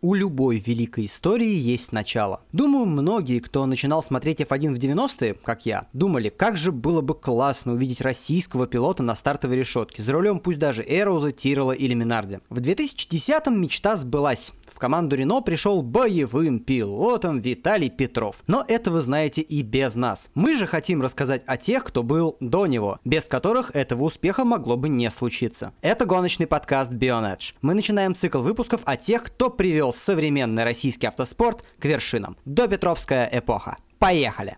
У любой великой истории есть начало. Думаю, многие, кто начинал смотреть F1 в 90-е, как я, думали, как же было бы классно увидеть российского пилота на стартовой решетке, за рулем пусть даже Эроуза, Тирола или Минарди. В 2010-м мечта сбылась. В команду Рено пришел боевым пилотом Виталий Петров. Но это вы знаете и без нас. Мы же хотим рассказать о тех, кто был до него, без которых этого успеха могло бы не случиться. Это гоночный подкаст Bionedge. Мы начинаем цикл выпусков о тех, кто привел современный российский автоспорт к вершинам. До Петровская эпоха. Поехали!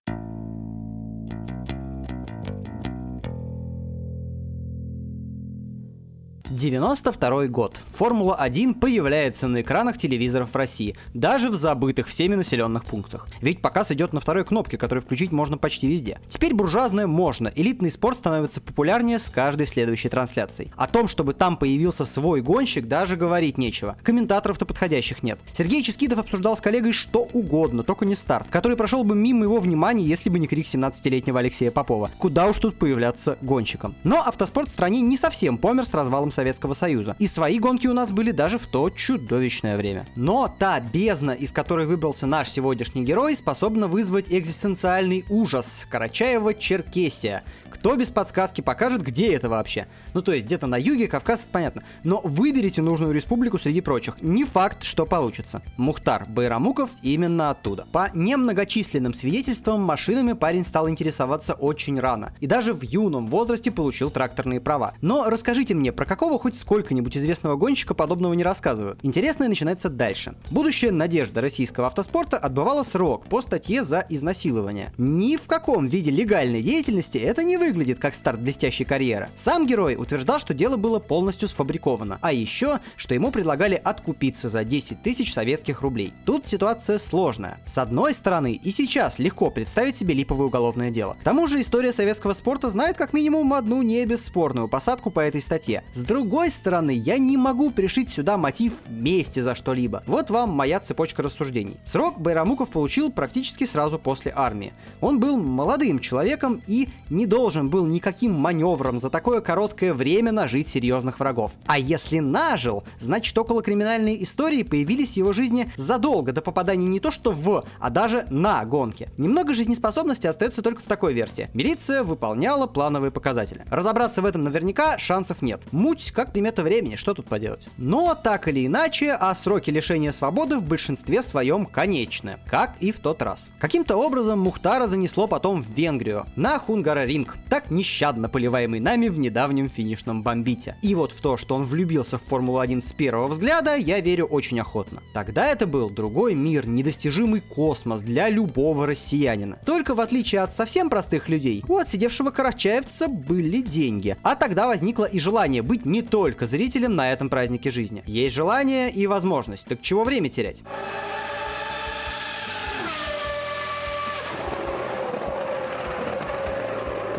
92 год. Формула-1 появляется на экранах телевизоров в России, даже в забытых всеми населенных пунктах. Ведь показ идет на второй кнопке, которую включить можно почти везде. Теперь буржуазное можно, элитный спорт становится популярнее с каждой следующей трансляцией. О том, чтобы там появился свой гонщик, даже говорить нечего. Комментаторов-то подходящих нет. Сергей Ческидов обсуждал с коллегой что угодно, только не старт, который прошел бы мимо его внимания, если бы не крик 17-летнего Алексея Попова. Куда уж тут появляться гонщиком. Но автоспорт в стране не совсем помер с развалом Советского Союза. И свои гонки у нас были даже в то чудовищное время. Но та бездна, из которой выбрался наш сегодняшний герой, способна вызвать экзистенциальный ужас. Карачаева-Черкесия. Кто без подсказки покажет, где это вообще? Ну, то есть где-то на юге, Кавказ, понятно. Но выберите нужную республику среди прочих. Не факт, что получится. Мухтар Байрамуков именно оттуда. По немногочисленным свидетельствам, машинами парень стал интересоваться очень рано. И даже в юном возрасте получил тракторные права. Но расскажите мне, про какого хоть сколько-нибудь известного гонщика подобного не рассказывают? Интересное начинается дальше. Будущая надежда российского автоспорта отбывала срок по статье за изнасилование. Ни в каком виде легальной деятельности это не выглядит как старт блестящей карьеры. Сам герой утверждал, что дело было полностью сфабриковано, а еще, что ему предлагали откупиться за 10 тысяч советских рублей. Тут ситуация сложная. С одной стороны, и сейчас легко представить себе липовое уголовное дело. К тому же история советского спорта знает как минимум одну не бесспорную посадку по этой статье. С другой стороны, я не могу пришить сюда мотив мести за что-либо. Вот вам моя цепочка рассуждений. Срок Байрамуков получил практически сразу после армии. Он был молодым человеком и не должен был никаким маневром за такое короткое время нажить серьезных врагов. А если нажил, значит около криминальные истории появились в его жизни задолго до попадания не то что в, а даже на гонки. Немного жизнеспособности остается только в такой версии. Милиция выполняла плановые показатели. Разобраться в этом наверняка шансов нет. Муть как примета времени, что тут поделать. Но так или иначе, а сроки лишения свободы в большинстве своем конечны, как и в тот раз. Каким-то образом Мухтара занесло потом в Венгрию, на Хунгараринг, так нещадно поливаемый нами в недавнем финишном бомбите. И вот в то, что он влюбился в Формулу-1 с первого взгляда, я верю очень охотно. Тогда это был другой мир, недостижимый космос для любого россиянина. Только в отличие от совсем простых людей, у отсидевшего карачаевца были деньги. А тогда возникло и желание быть не только зрителем на этом празднике жизни. Есть желание и возможность, так чего время терять?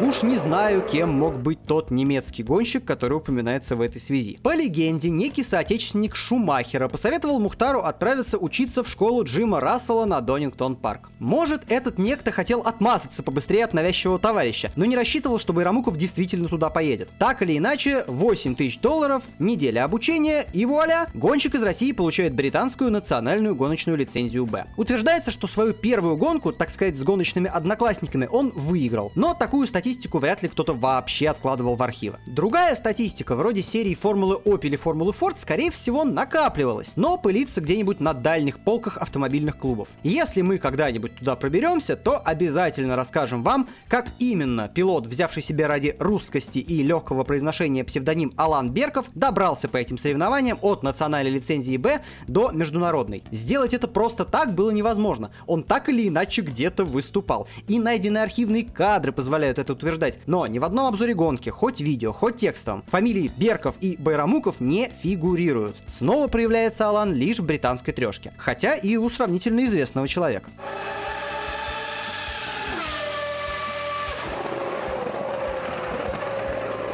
Уж не знаю, кем мог быть тот немецкий гонщик, который упоминается в этой связи. По легенде, некий соотечественник Шумахера посоветовал Мухтару отправиться учиться в школу Джима Рассела на Донингтон Парк. Может, этот некто хотел отмазаться побыстрее от навязчивого товарища, но не рассчитывал, что Байрамуков действительно туда поедет. Так или иначе, 8 тысяч долларов, неделя обучения и вуаля, гонщик из России получает британскую национальную гоночную лицензию Б. Утверждается, что свою первую гонку, так сказать, с гоночными одноклассниками он выиграл, но такую статистику статистику вряд ли кто-то вообще откладывал в архивы. Другая статистика, вроде серии Формулы Opel или Формулы Ford, скорее всего, накапливалась, но пылится где-нибудь на дальних полках автомобильных клубов. если мы когда-нибудь туда проберемся, то обязательно расскажем вам, как именно пилот, взявший себе ради русскости и легкого произношения псевдоним Алан Берков, добрался по этим соревнованиям от национальной лицензии Б до международной. Сделать это просто так было невозможно. Он так или иначе где-то выступал. И найденные архивные кадры позволяют это утверждать, но ни в одном обзоре гонки, хоть видео, хоть текстом, фамилии Берков и Байрамуков не фигурируют. Снова проявляется Алан лишь в британской трешке, хотя и у сравнительно известного человека.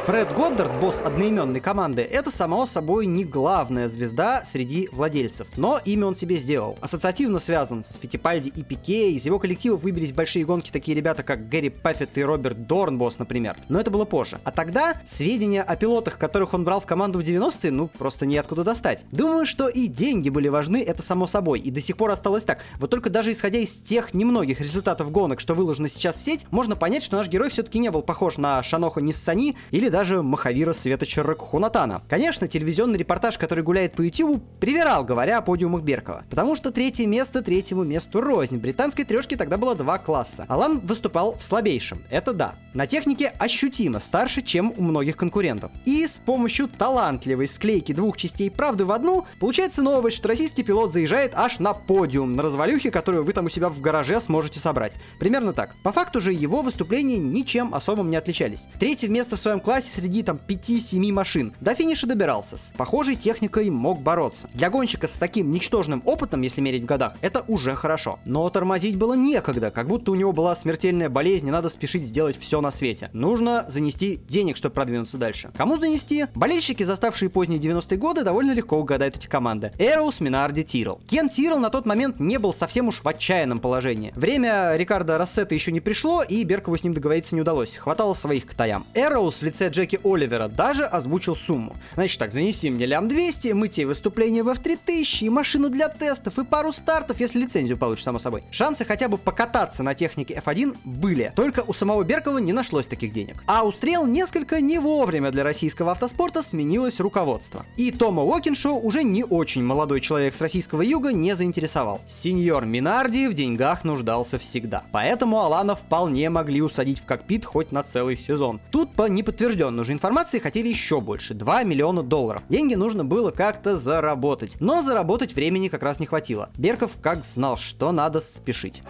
Фред Годдард, босс одноименной команды, это само собой не главная звезда среди владельцев, но имя он себе сделал. Ассоциативно связан с Фитипальди и Пике, из его коллектива выбились большие гонки такие ребята, как Гэри Паффет и Роберт Дорнбосс, например. Но это было позже. А тогда сведения о пилотах, которых он брал в команду в 90-е, ну, просто неоткуда достать. Думаю, что и деньги были важны, это само собой, и до сих пор осталось так. Вот только даже исходя из тех немногих результатов гонок, что выложено сейчас в сеть, можно понять, что наш герой все-таки не был похож на Шаноха Ниссани или даже Махавира Светоча Ракхунатана. Конечно, телевизионный репортаж, который гуляет по YouTube, привирал, говоря о подиумах Беркова. Потому что третье место третьему месту рознь. Британской трешки тогда было два класса. Алан выступал в слабейшем, это да. На технике ощутимо старше, чем у многих конкурентов. И с помощью талантливой склейки двух частей правды в одну, получается новость, что российский пилот заезжает аж на подиум, на развалюхе, которую вы там у себя в гараже сможете собрать. Примерно так. По факту же его выступления ничем особым не отличались. Третье место в своем классе среди там 5-7 машин. До финиша добирался, с похожей техникой мог бороться. Для гонщика с таким ничтожным опытом, если мерить в годах, это уже хорошо. Но тормозить было некогда, как будто у него была смертельная болезнь, и надо спешить сделать все на свете. Нужно занести денег, чтобы продвинуться дальше. Кому занести? Болельщики, заставшие поздние 90-е годы, довольно легко угадают эти команды. Эроус, Минарди, Тирл. Кен Тирл на тот момент не был совсем уж в отчаянном положении. Время Рикардо Рассета еще не пришло, и Беркову с ним договориться не удалось. Хватало своих к таям. Эроус в лице Джеки Оли Оливера даже озвучил сумму. Значит так, занеси мне лям 200, мы тебе выступление в F3000, и машину для тестов, и пару стартов, если лицензию получишь, само собой. Шансы хотя бы покататься на технике F1 были, только у самого Беркова не нашлось таких денег. А у Стрел несколько не вовремя для российского автоспорта сменилось руководство. И Тома Уокиншоу уже не очень молодой человек с российского юга не заинтересовал. Сеньор Минарди в деньгах нуждался всегда. Поэтому Алана вполне могли усадить в кокпит хоть на целый сезон. Тут по неподтвержденной же информации информации хотели еще больше, 2 миллиона долларов. Деньги нужно было как-то заработать, но заработать времени как раз не хватило. Берков как знал, что надо спешить.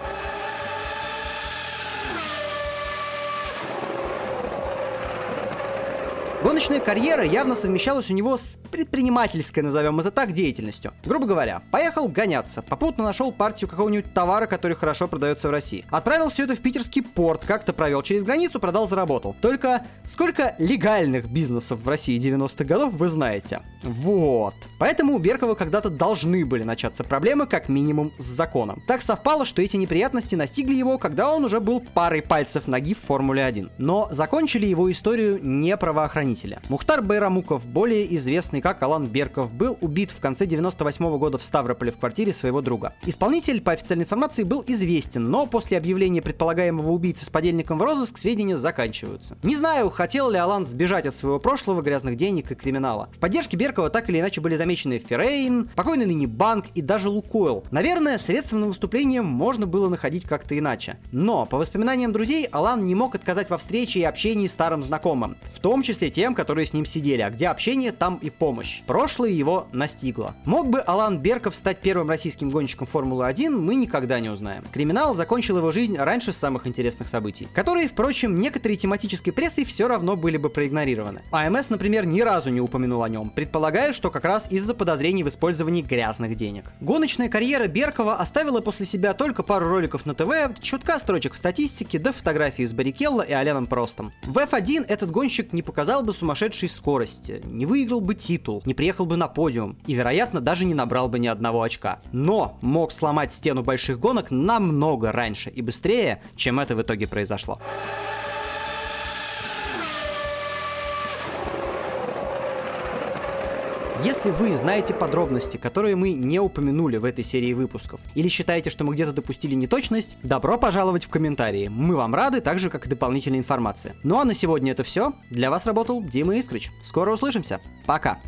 Гоночная карьера явно совмещалась у него с предпринимательской, назовем это так, деятельностью. Грубо говоря, поехал гоняться, попутно нашел партию какого-нибудь товара, который хорошо продается в России. Отправил все это в питерский порт, как-то провел через границу, продал, заработал. Только сколько легальных бизнесов в России 90-х годов вы знаете? Вот. Поэтому у Беркова когда-то должны были начаться проблемы, как минимум, с законом. Так совпало, что эти неприятности настигли его, когда он уже был парой пальцев ноги в Формуле 1. Но закончили его историю не правоохранители исполнителя. Мухтар Байрамуков, более известный как Алан Берков, был убит в конце 98 -го года в Ставрополе в квартире своего друга. Исполнитель, по официальной информации, был известен, но после объявления предполагаемого убийцы с подельником в розыск сведения заканчиваются. Не знаю, хотел ли Алан сбежать от своего прошлого, грязных денег и криминала. В поддержке Беркова так или иначе были замечены Феррейн, покойный ныне банк и даже Лукойл. Наверное, средства на выступление можно было находить как-то иначе. Но, по воспоминаниям друзей, Алан не мог отказать во встрече и общении старым знакомым, в том числе тем, которые с ним сидели, а где общение, там и помощь. Прошлое его настигло. Мог бы Алан Берков стать первым российским гонщиком Формулы-1, мы никогда не узнаем. Криминал закончил его жизнь раньше самых интересных событий, которые, впрочем, некоторые тематической прессой все равно были бы проигнорированы. АМС, например, ни разу не упомянул о нем, предполагая, что как раз из-за подозрений в использовании грязных денег. Гоночная карьера Беркова оставила после себя только пару роликов на ТВ, чутка строчек в статистике, да фотографии с Баррикелло и Оленом Простом. В F1 этот гонщик не показал бы сумасшедшей скорости, не выиграл бы титул, не приехал бы на подиум и, вероятно, даже не набрал бы ни одного очка. Но мог сломать стену больших гонок намного раньше и быстрее, чем это в итоге произошло. Если вы знаете подробности, которые мы не упомянули в этой серии выпусков, или считаете, что мы где-то допустили неточность, добро пожаловать в комментарии. Мы вам рады, так же, как и дополнительная информация. Ну а на сегодня это все. Для вас работал Дима Искрич. Скоро услышимся. Пока.